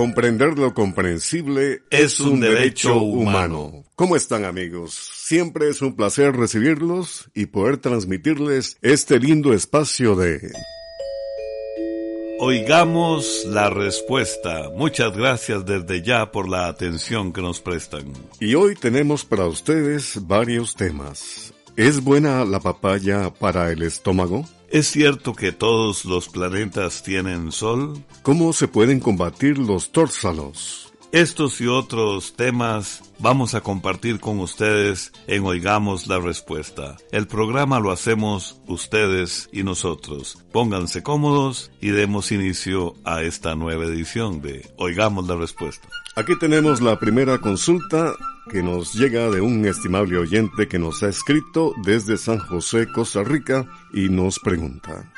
Comprender lo comprensible es un derecho humano. ¿Cómo están amigos? Siempre es un placer recibirlos y poder transmitirles este lindo espacio de... Oigamos la respuesta. Muchas gracias desde ya por la atención que nos prestan. Y hoy tenemos para ustedes varios temas. ¿Es buena la papaya para el estómago? ¿Es cierto que todos los planetas tienen sol? ¿Cómo se pueden combatir los tórsalos? Estos y otros temas vamos a compartir con ustedes en Oigamos la Respuesta. El programa lo hacemos ustedes y nosotros. Pónganse cómodos y demos inicio a esta nueva edición de Oigamos la Respuesta. Aquí tenemos la primera consulta que nos llega de un estimable oyente que nos ha escrito desde San José, Costa Rica, y nos pregunta.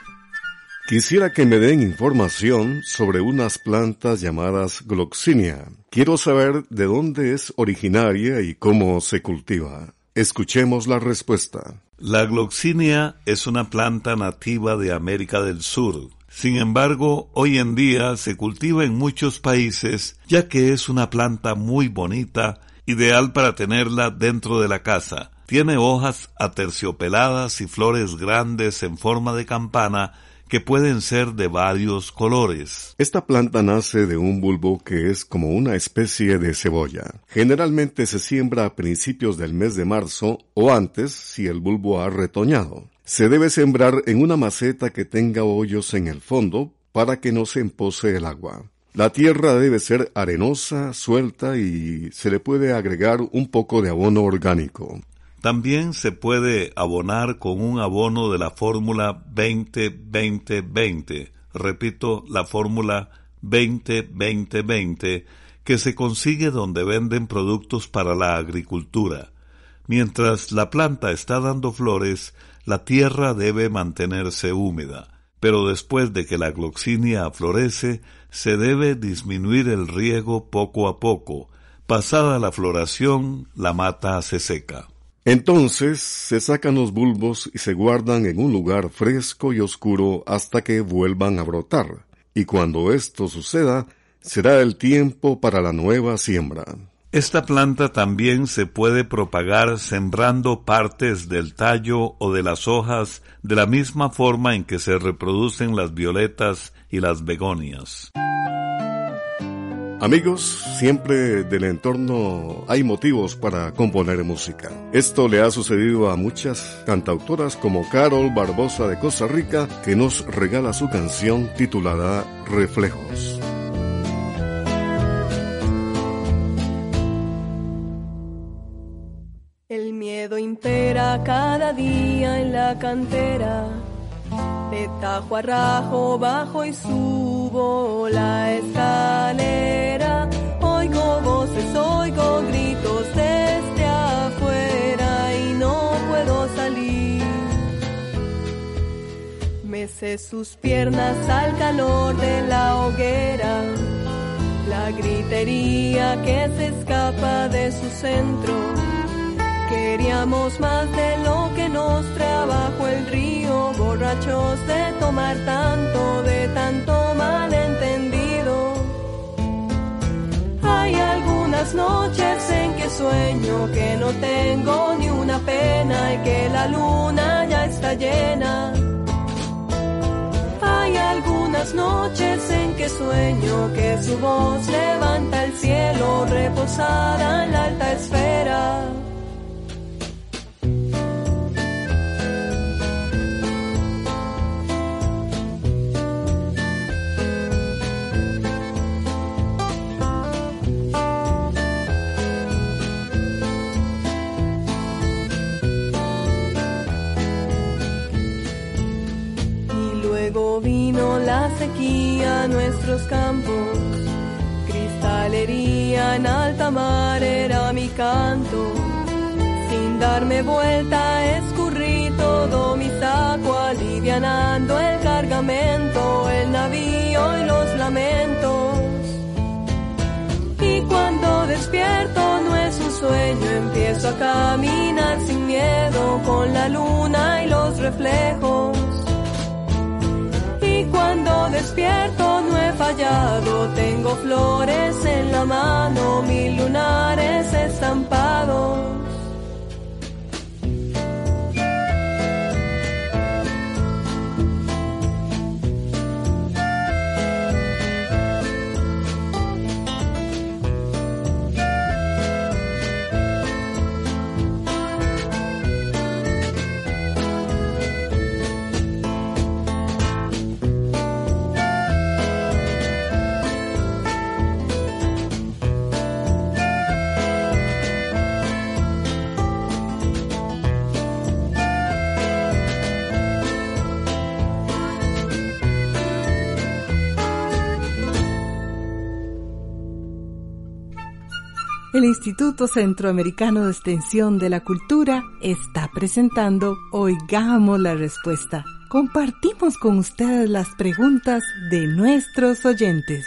Quisiera que me den información sobre unas plantas llamadas Gloxinia. Quiero saber de dónde es originaria y cómo se cultiva. Escuchemos la respuesta. La Gloxinia es una planta nativa de América del Sur. Sin embargo, hoy en día se cultiva en muchos países ya que es una planta muy bonita ideal para tenerla dentro de la casa. Tiene hojas aterciopeladas y flores grandes en forma de campana que pueden ser de varios colores. Esta planta nace de un bulbo que es como una especie de cebolla. Generalmente se siembra a principios del mes de marzo o antes si el bulbo ha retoñado. Se debe sembrar en una maceta que tenga hoyos en el fondo para que no se empose el agua. La tierra debe ser arenosa, suelta y se le puede agregar un poco de abono orgánico. También se puede abonar con un abono de la fórmula 20-20-20. Repito, la fórmula 20-20-20 que se consigue donde venden productos para la agricultura. Mientras la planta está dando flores, la tierra debe mantenerse húmeda pero después de que la gloxinia florece, se debe disminuir el riego poco a poco. Pasada la floración, la mata se seca. Entonces se sacan los bulbos y se guardan en un lugar fresco y oscuro hasta que vuelvan a brotar. Y cuando esto suceda, será el tiempo para la nueva siembra. Esta planta también se puede propagar sembrando partes del tallo o de las hojas de la misma forma en que se reproducen las violetas y las begonias. Amigos, siempre del entorno hay motivos para componer música. Esto le ha sucedido a muchas cantautoras como Carol Barbosa de Costa Rica, que nos regala su canción titulada Reflejos. impera cada día en la cantera. De tajo a rajo bajo y subo la escalera. Oigo voces, oigo gritos desde afuera y no puedo salir. Mece sus piernas al calor de la hoguera. La gritería que se escapa de su centro Queríamos más de lo que nos trabajo el río, borrachos de tomar tanto, de tanto malentendido. Hay algunas noches en que sueño que no tengo ni una pena y que la luna ya está llena. Hay algunas noches en que sueño que su voz levanta el cielo reposada en la alta esfera. Sequía nuestros campos, cristalería en alta mar era mi canto. Sin darme vuelta escurrí todo mi saco, alivianando el cargamento, el navío y los lamentos. Y cuando despierto no es un sueño, empiezo a caminar sin miedo con la luna y los reflejos despierto no he fallado, tengo flores en la mano, mil lunares estampados. El Instituto Centroamericano de Extensión de la Cultura está presentando Oigamos la Respuesta. Compartimos con ustedes las preguntas de nuestros oyentes.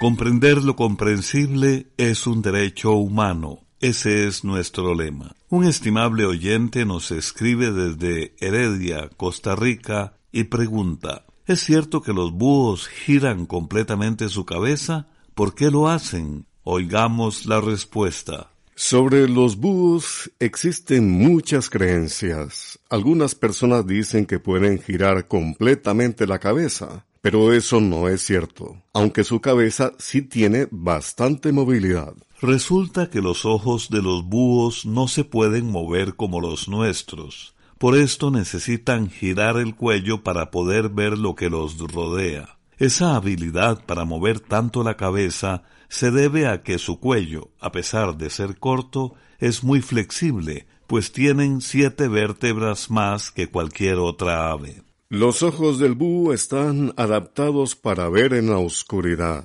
Comprender lo comprensible es un derecho humano. Ese es nuestro lema. Un estimable oyente nos escribe desde Heredia, Costa Rica, y pregunta, ¿es cierto que los búhos giran completamente su cabeza? ¿Por qué lo hacen? Oigamos la respuesta. Sobre los búhos existen muchas creencias. Algunas personas dicen que pueden girar completamente la cabeza, pero eso no es cierto, aunque su cabeza sí tiene bastante movilidad. Resulta que los ojos de los búhos no se pueden mover como los nuestros. Por esto necesitan girar el cuello para poder ver lo que los rodea. Esa habilidad para mover tanto la cabeza se debe a que su cuello, a pesar de ser corto, es muy flexible, pues tienen siete vértebras más que cualquier otra ave. Los ojos del búho están adaptados para ver en la oscuridad.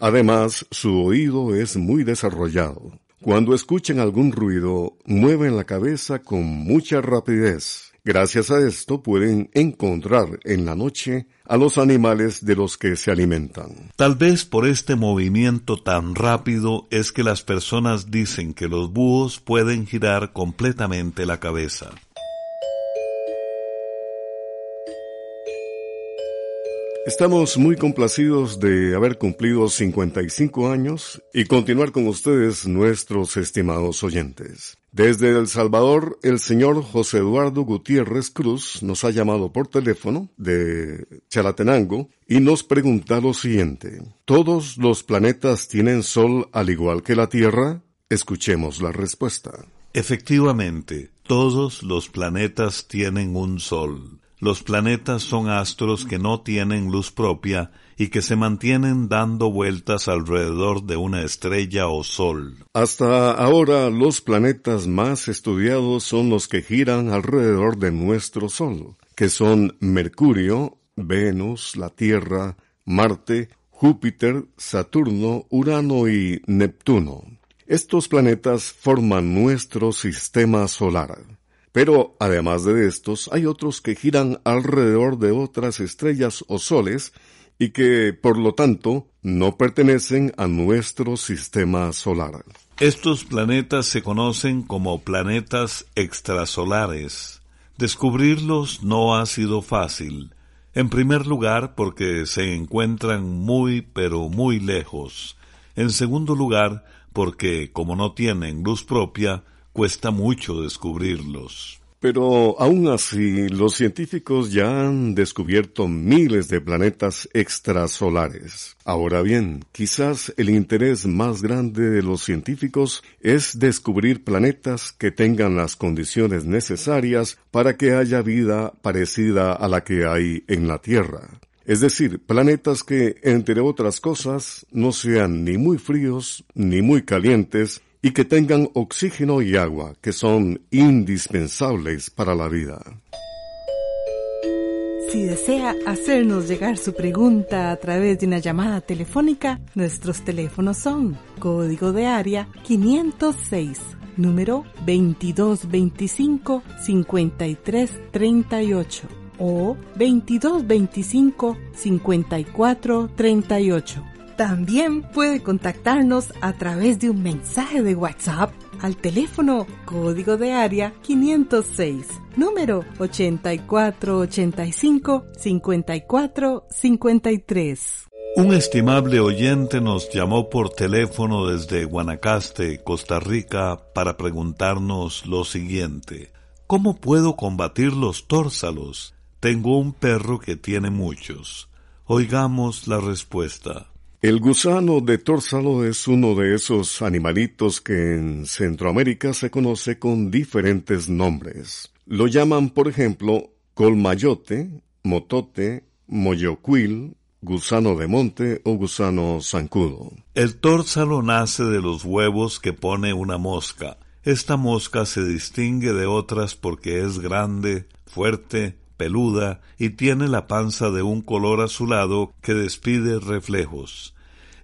Además, su oído es muy desarrollado. Cuando escuchan algún ruido, mueven la cabeza con mucha rapidez. Gracias a esto pueden encontrar en la noche a los animales de los que se alimentan. Tal vez por este movimiento tan rápido es que las personas dicen que los búhos pueden girar completamente la cabeza. Estamos muy complacidos de haber cumplido 55 años y continuar con ustedes nuestros estimados oyentes. Desde El Salvador, el señor José Eduardo Gutiérrez Cruz nos ha llamado por teléfono de Chalatenango y nos pregunta lo siguiente. ¿Todos los planetas tienen sol al igual que la Tierra? Escuchemos la respuesta. Efectivamente, todos los planetas tienen un sol. Los planetas son astros que no tienen luz propia y que se mantienen dando vueltas alrededor de una estrella o sol. Hasta ahora los planetas más estudiados son los que giran alrededor de nuestro Sol, que son Mercurio, Venus, la Tierra, Marte, Júpiter, Saturno, Urano y Neptuno. Estos planetas forman nuestro sistema solar. Pero además de estos, hay otros que giran alrededor de otras estrellas o soles y que, por lo tanto, no pertenecen a nuestro sistema solar. Estos planetas se conocen como planetas extrasolares. Descubrirlos no ha sido fácil. En primer lugar, porque se encuentran muy pero muy lejos. En segundo lugar, porque, como no tienen luz propia, cuesta mucho descubrirlos. Pero aún así, los científicos ya han descubierto miles de planetas extrasolares. Ahora bien, quizás el interés más grande de los científicos es descubrir planetas que tengan las condiciones necesarias para que haya vida parecida a la que hay en la Tierra. Es decir, planetas que, entre otras cosas, no sean ni muy fríos ni muy calientes, y que tengan oxígeno y agua, que son indispensables para la vida. Si desea hacernos llegar su pregunta a través de una llamada telefónica, nuestros teléfonos son código de área 506, número 2225-5338 o 2225-5438 también puede contactarnos a través de un mensaje de WhatsApp al teléfono código de área 506, número 8485-5453. Un estimable oyente nos llamó por teléfono desde Guanacaste, Costa Rica, para preguntarnos lo siguiente. ¿Cómo puedo combatir los tórsalos? Tengo un perro que tiene muchos. Oigamos la respuesta. El gusano de tórsalo es uno de esos animalitos que en Centroamérica se conoce con diferentes nombres. Lo llaman, por ejemplo, colmayote, motote, moyocuil, gusano de monte o gusano zancudo. El tórsalo nace de los huevos que pone una mosca. Esta mosca se distingue de otras porque es grande, fuerte, peluda y tiene la panza de un color azulado que despide reflejos.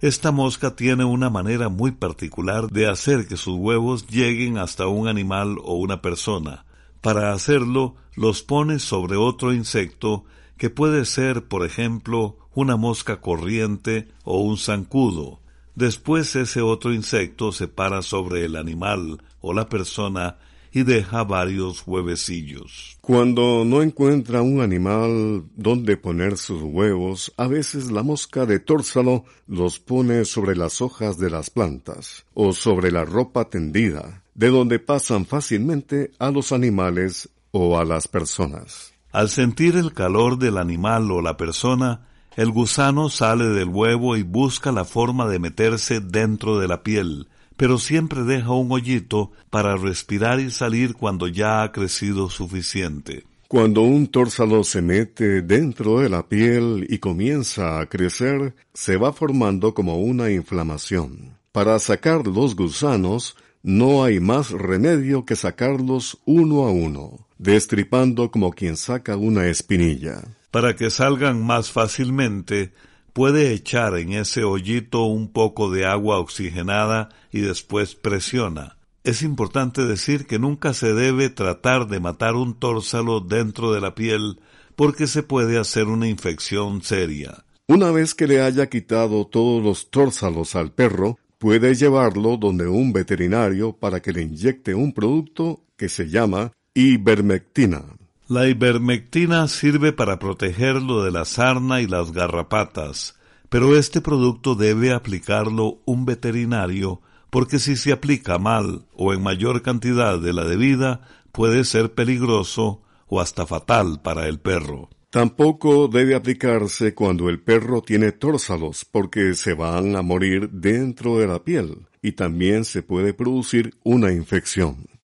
Esta mosca tiene una manera muy particular de hacer que sus huevos lleguen hasta un animal o una persona. Para hacerlo, los pone sobre otro insecto que puede ser, por ejemplo, una mosca corriente o un zancudo. Después ese otro insecto se para sobre el animal o la persona y deja varios huevecillos. Cuando no encuentra un animal donde poner sus huevos, a veces la mosca de tórsalo los pone sobre las hojas de las plantas o sobre la ropa tendida, de donde pasan fácilmente a los animales o a las personas. Al sentir el calor del animal o la persona, el gusano sale del huevo y busca la forma de meterse dentro de la piel, pero siempre deja un hoyito para respirar y salir cuando ya ha crecido suficiente. Cuando un tórsalo se mete dentro de la piel y comienza a crecer, se va formando como una inflamación. Para sacar los gusanos, no hay más remedio que sacarlos uno a uno, destripando como quien saca una espinilla. Para que salgan más fácilmente, puede echar en ese hoyito un poco de agua oxigenada y después presiona. Es importante decir que nunca se debe tratar de matar un tórsalo dentro de la piel porque se puede hacer una infección seria. Una vez que le haya quitado todos los tórsalos al perro, puede llevarlo donde un veterinario para que le inyecte un producto que se llama ivermectina. La ivermectina sirve para protegerlo de la sarna y las garrapatas, pero este producto debe aplicarlo un veterinario porque si se aplica mal o en mayor cantidad de la debida, puede ser peligroso o hasta fatal para el perro. Tampoco debe aplicarse cuando el perro tiene tórsalos porque se van a morir dentro de la piel y también se puede producir una infección.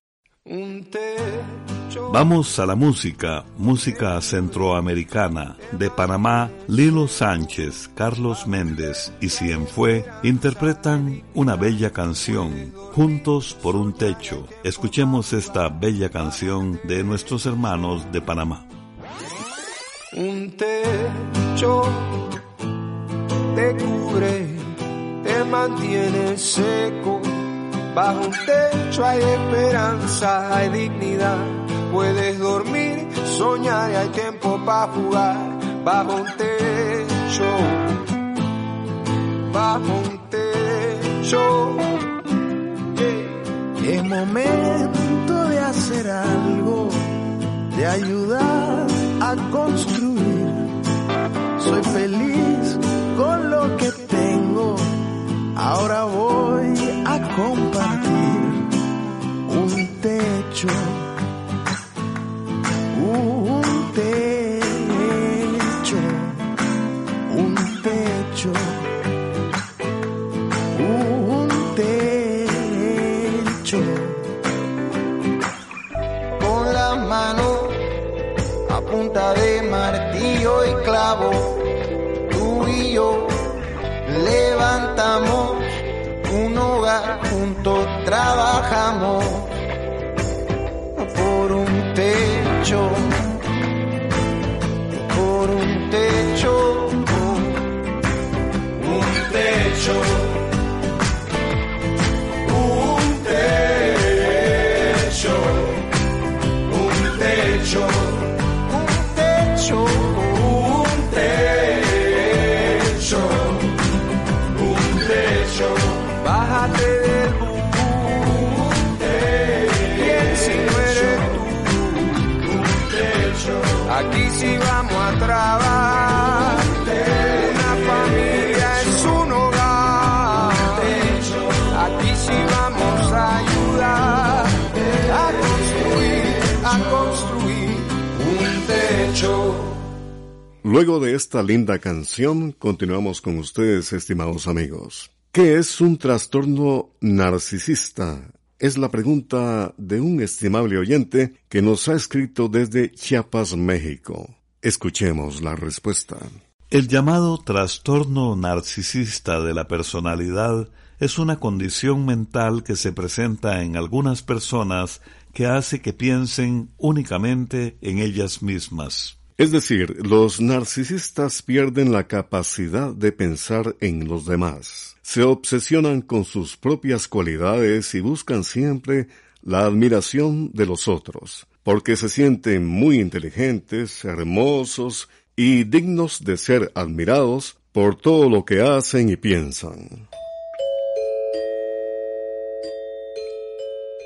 Vamos a la música, música centroamericana. De Panamá, Lilo Sánchez, Carlos Méndez y Cienfue interpretan una bella canción, Juntos por un Techo. Escuchemos esta bella canción de nuestros hermanos de Panamá. Un techo te cubre, te mantiene seco Bajo un techo hay esperanza, hay dignidad. Puedes dormir, soñar y hay tiempo para jugar. Bajo un techo, bajo un techo. Es momento de hacer algo, de ayudar a construir. Soy feliz con lo que tengo. Ahora voy un techo, un techo, un techo. Con la mano a punta de martillo y clavo, tú y yo levantamos un hogar juntos, trabajamos techo Luego de esta linda canción, continuamos con ustedes, estimados amigos. ¿Qué es un trastorno narcisista? Es la pregunta de un estimable oyente que nos ha escrito desde Chiapas, México. Escuchemos la respuesta. El llamado trastorno narcisista de la personalidad es una condición mental que se presenta en algunas personas que hace que piensen únicamente en ellas mismas. Es decir, los narcisistas pierden la capacidad de pensar en los demás. Se obsesionan con sus propias cualidades y buscan siempre la admiración de los otros, porque se sienten muy inteligentes, hermosos y dignos de ser admirados por todo lo que hacen y piensan.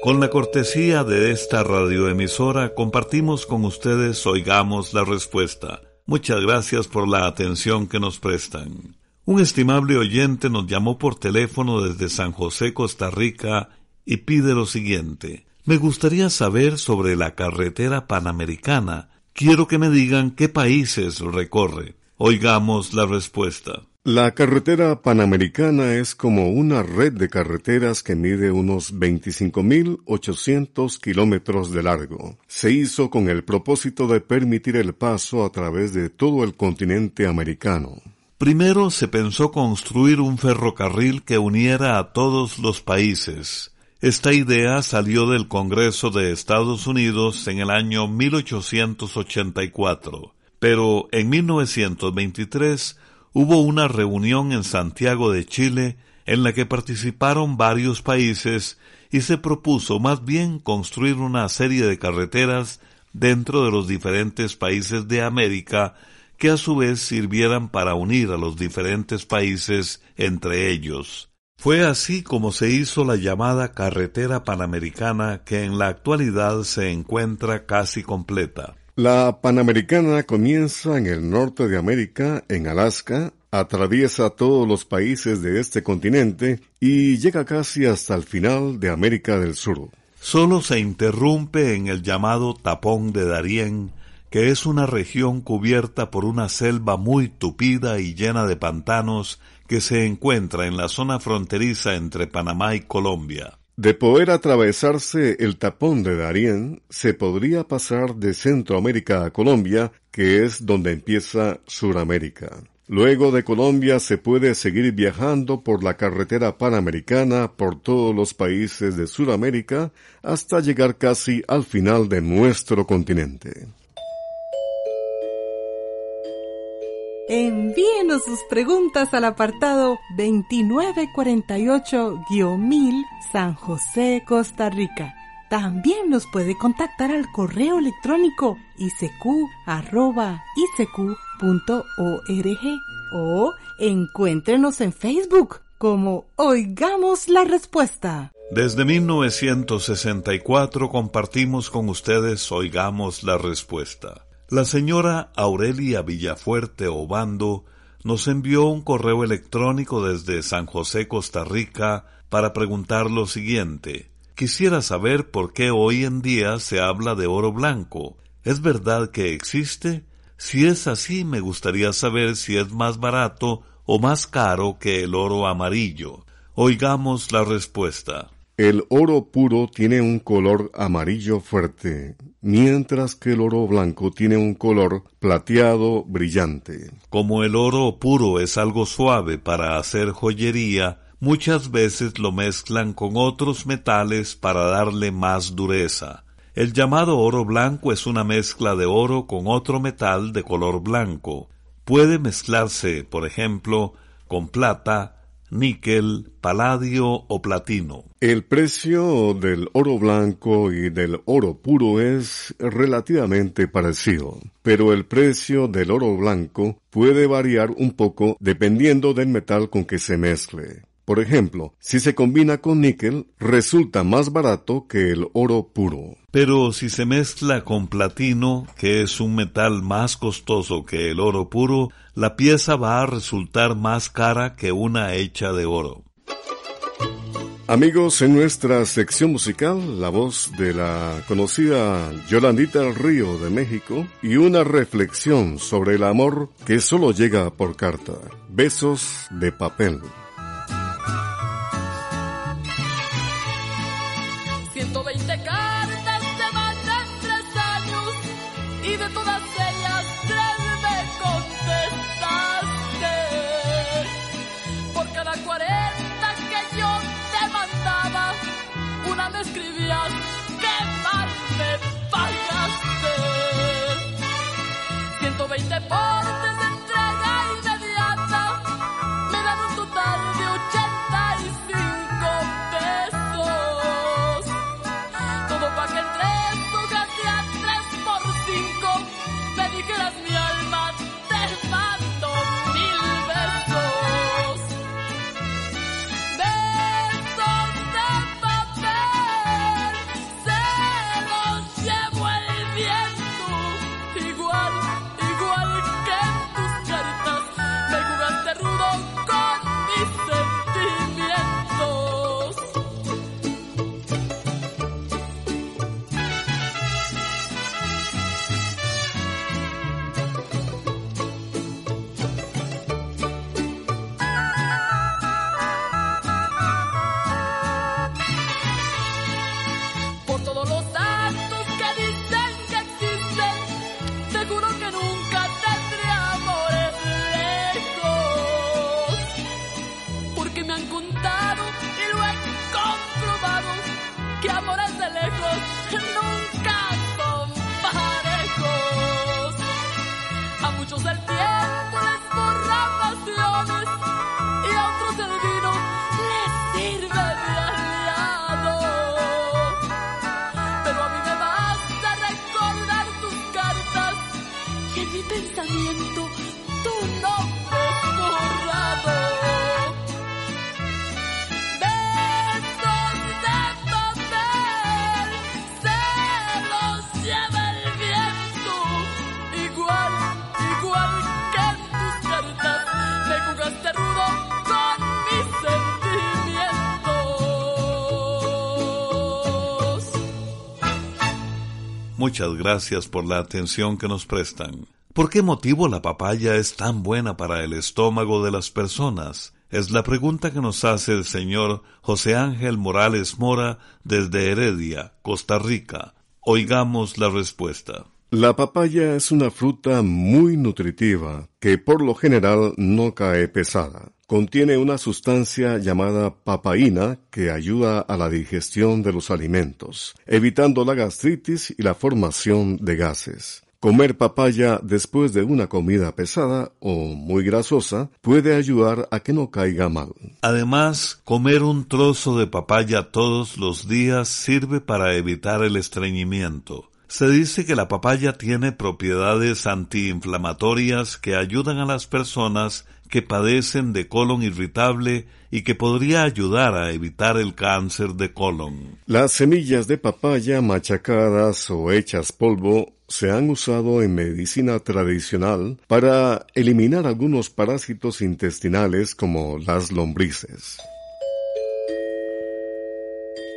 Con la cortesía de esta radioemisora compartimos con ustedes Oigamos la Respuesta. Muchas gracias por la atención que nos prestan. Un estimable oyente nos llamó por teléfono desde San José, Costa Rica, y pide lo siguiente. Me gustaría saber sobre la carretera panamericana. Quiero que me digan qué países recorre. Oigamos la respuesta. La carretera panamericana es como una red de carreteras que mide unos 25.800 kilómetros de largo. Se hizo con el propósito de permitir el paso a través de todo el continente americano. Primero se pensó construir un ferrocarril que uniera a todos los países. Esta idea salió del Congreso de Estados Unidos en el año 1884, pero en 1923 hubo una reunión en Santiago de Chile en la que participaron varios países y se propuso más bien construir una serie de carreteras dentro de los diferentes países de América que a su vez sirvieran para unir a los diferentes países entre ellos. Fue así como se hizo la llamada carretera panamericana que en la actualidad se encuentra casi completa. La Panamericana comienza en el norte de América, en Alaska, atraviesa todos los países de este continente y llega casi hasta el final de América del Sur. Solo se interrumpe en el llamado Tapón de Darién, que es una región cubierta por una selva muy tupida y llena de pantanos que se encuentra en la zona fronteriza entre Panamá y Colombia. De poder atravesarse el tapón de Darién, se podría pasar de Centroamérica a Colombia, que es donde empieza Suramérica. Luego de Colombia se puede seguir viajando por la carretera panamericana por todos los países de Suramérica hasta llegar casi al final de nuestro continente. Envíenos sus preguntas al apartado 2948-1000 San José, Costa Rica. También nos puede contactar al correo electrónico isq.org o encuéntrenos en Facebook como Oigamos la Respuesta. Desde 1964 compartimos con ustedes Oigamos la Respuesta. La señora Aurelia Villafuerte Obando nos envió un correo electrónico desde San José, Costa Rica, para preguntar lo siguiente. Quisiera saber por qué hoy en día se habla de oro blanco. ¿Es verdad que existe? Si es así, me gustaría saber si es más barato o más caro que el oro amarillo? Oigamos la respuesta. El oro puro tiene un color amarillo fuerte, mientras que el oro blanco tiene un color plateado brillante. Como el oro puro es algo suave para hacer joyería, muchas veces lo mezclan con otros metales para darle más dureza. El llamado oro blanco es una mezcla de oro con otro metal de color blanco. Puede mezclarse, por ejemplo, con plata, níquel, paladio o platino. El precio del oro blanco y del oro puro es relativamente parecido, pero el precio del oro blanco puede variar un poco dependiendo del metal con que se mezcle. Por ejemplo, si se combina con níquel, resulta más barato que el oro puro. Pero si se mezcla con platino, que es un metal más costoso que el oro puro, la pieza va a resultar más cara que una hecha de oro. Amigos, en nuestra sección musical, la voz de la conocida Yolandita del Río de México y una reflexión sobre el amor que solo llega por carta. Besos de papel. Muchas gracias por la atención que nos prestan. ¿Por qué motivo la papaya es tan buena para el estómago de las personas? Es la pregunta que nos hace el señor José Ángel Morales Mora desde Heredia, Costa Rica. Oigamos la respuesta. La papaya es una fruta muy nutritiva que por lo general no cae pesada. Contiene una sustancia llamada papaína que ayuda a la digestión de los alimentos, evitando la gastritis y la formación de gases. Comer papaya después de una comida pesada o muy grasosa puede ayudar a que no caiga mal. Además, comer un trozo de papaya todos los días sirve para evitar el estreñimiento. Se dice que la papaya tiene propiedades antiinflamatorias que ayudan a las personas que padecen de colon irritable y que podría ayudar a evitar el cáncer de colon. Las semillas de papaya machacadas o hechas polvo se han usado en medicina tradicional para eliminar algunos parásitos intestinales como las lombrices.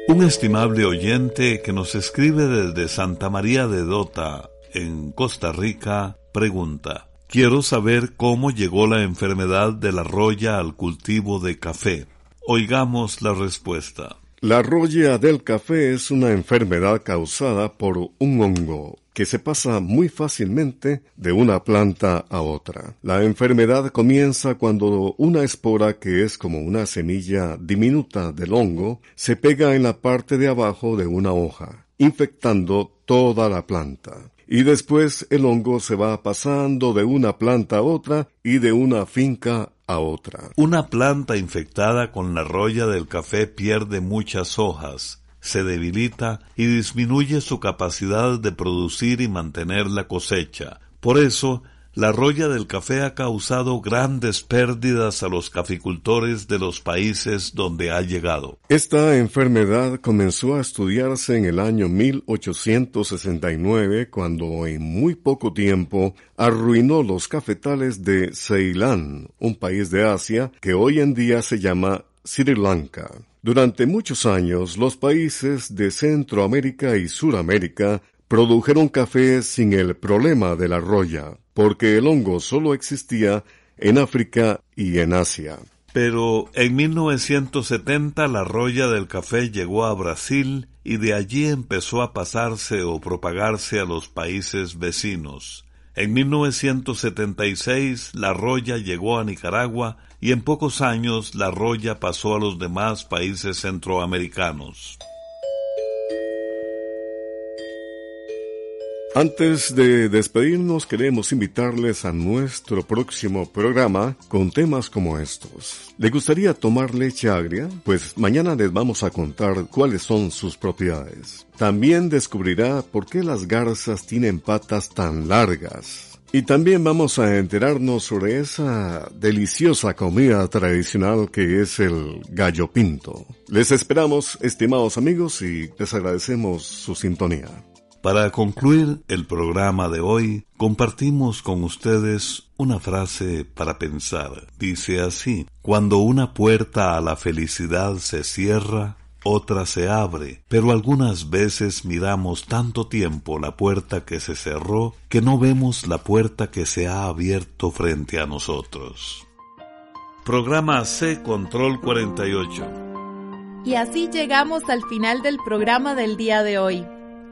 Un estimable oyente que nos escribe desde Santa María de Dota, en Costa Rica, pregunta Quiero saber cómo llegó la enfermedad de la roya al cultivo de café. Oigamos la respuesta. La roya del café es una enfermedad causada por un hongo que se pasa muy fácilmente de una planta a otra. La enfermedad comienza cuando una espora que es como una semilla diminuta del hongo se pega en la parte de abajo de una hoja, infectando toda la planta y después el hongo se va pasando de una planta a otra y de una finca a otra. Una planta infectada con la roya del café pierde muchas hojas, se debilita y disminuye su capacidad de producir y mantener la cosecha. Por eso, la roya del café ha causado grandes pérdidas a los caficultores de los países donde ha llegado. Esta enfermedad comenzó a estudiarse en el año 1869 cuando en muy poco tiempo arruinó los cafetales de Ceilán, un país de Asia que hoy en día se llama Sri Lanka. Durante muchos años, los países de Centroamérica y Suramérica produjeron café sin el problema de la roya porque el hongo solo existía en África y en Asia. Pero en 1970 la roya del café llegó a Brasil y de allí empezó a pasarse o propagarse a los países vecinos. En 1976 la roya llegó a Nicaragua y en pocos años la roya pasó a los demás países centroamericanos. Antes de despedirnos queremos invitarles a nuestro próximo programa con temas como estos. ¿Le gustaría tomar leche agria? Pues mañana les vamos a contar cuáles son sus propiedades. También descubrirá por qué las garzas tienen patas tan largas. Y también vamos a enterarnos sobre esa deliciosa comida tradicional que es el gallo pinto. Les esperamos, estimados amigos, y les agradecemos su sintonía. Para concluir el programa de hoy, compartimos con ustedes una frase para pensar. Dice así, cuando una puerta a la felicidad se cierra, otra se abre, pero algunas veces miramos tanto tiempo la puerta que se cerró que no vemos la puerta que se ha abierto frente a nosotros. Programa C Control 48. Y así llegamos al final del programa del día de hoy.